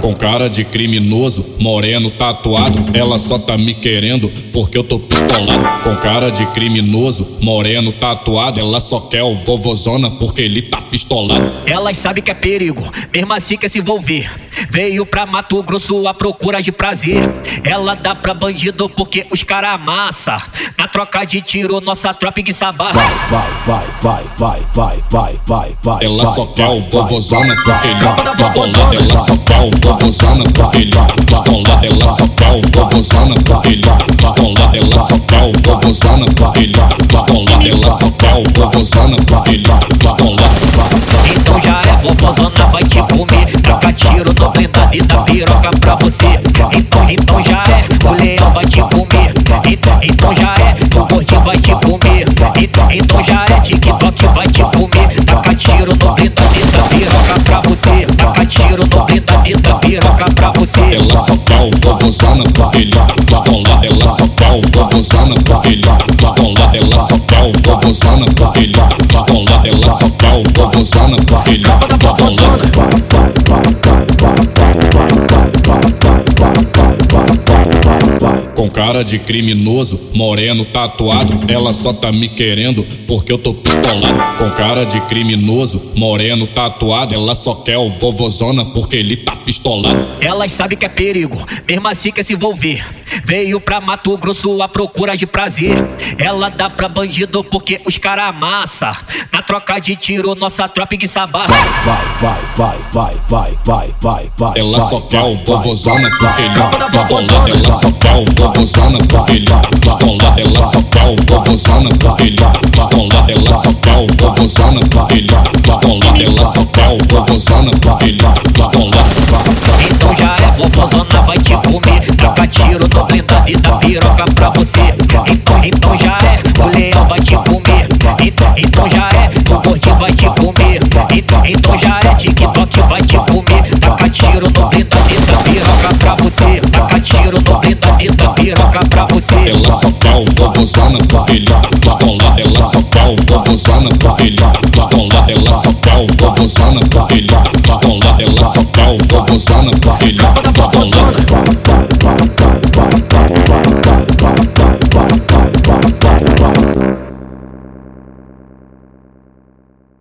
Com cara de criminoso, moreno tatuado, ela só tá me querendo porque eu tô pistolado. Com cara de criminoso, moreno tatuado, ela só quer o vovozona porque ele tá pistolado. Elas sabem que é perigo, mesmo assim quer se envolver. Veio pra Mato Grosso à procura de prazer. Ela dá pra bandido porque os cara amassa. Na troca de tiro, nossa tropa que sabarra. Vai, vai, vai, vai, vai, vai, vai, vai. Ela só quer o vovozona porque ele tá pistolado. Ela só quer o vovozona porque ele tá pistolado. Ela só quer o vovozona porque ele tá pistolado. Ela só quer o vovozona porque ele tá. Ela só quer o vovozona porque ele tá. Você. Então, então já é, o leão vai te comer. Então, então já é, o gordinho vai te comer. Então, então já é, TikTok vai te comer. Taca tiro no e dá piroca pra você. Taca tiro no e dá piroca pra você. Ela só o vovozona porque ele tá pistolado. Ela só o vovozona porque ele tá pistolado. Ela só o vovozona porque ele tá pistolado. Ela só o vovozona porque ele tá pistolado. Com cara de criminoso, moreno tatuado, ela só tá me querendo porque eu tô pistolado. Com cara de criminoso, moreno tatuado, ela só quer o vovozona porque ele tá pistolado. Elas sabem que é perigo, mesmo assim quer se envolver. Veio pra Mato Grosso à procura de prazer. Ela dá pra bandido porque os cara amassa. Na troca de tiro, nossa tropa em sabá. vai, vai, vai, vai, vai, vai, vai, vai. Ela só quer o vovozona porque ele vai, tá vai, pistolado. Ela só quer o vovozona porque ele tá pistolado. Ela só quer o vovozona porque ele tá pistolado. Ela só quer o vovozona porque ele tá pistolado. Ela só quer o vovozona porque ele tá pistolado. Piroca pra você. Então, então já é, o leão vai te comer. Então, então já é, o gordinho vai te comer. Então, então já é, TikTok vai te comer. Taca tiro no blindado e dá piroca pra você. Taca tiro no blindado e dá piroca pra você. Ela só quer o vovozona porque ele tá pistolado. Ela só quer o vovozona porque ele tá pistolado. Ela só quer o vovozona porque ele tá pistolado. Ela só quer o vovozona porque ele tá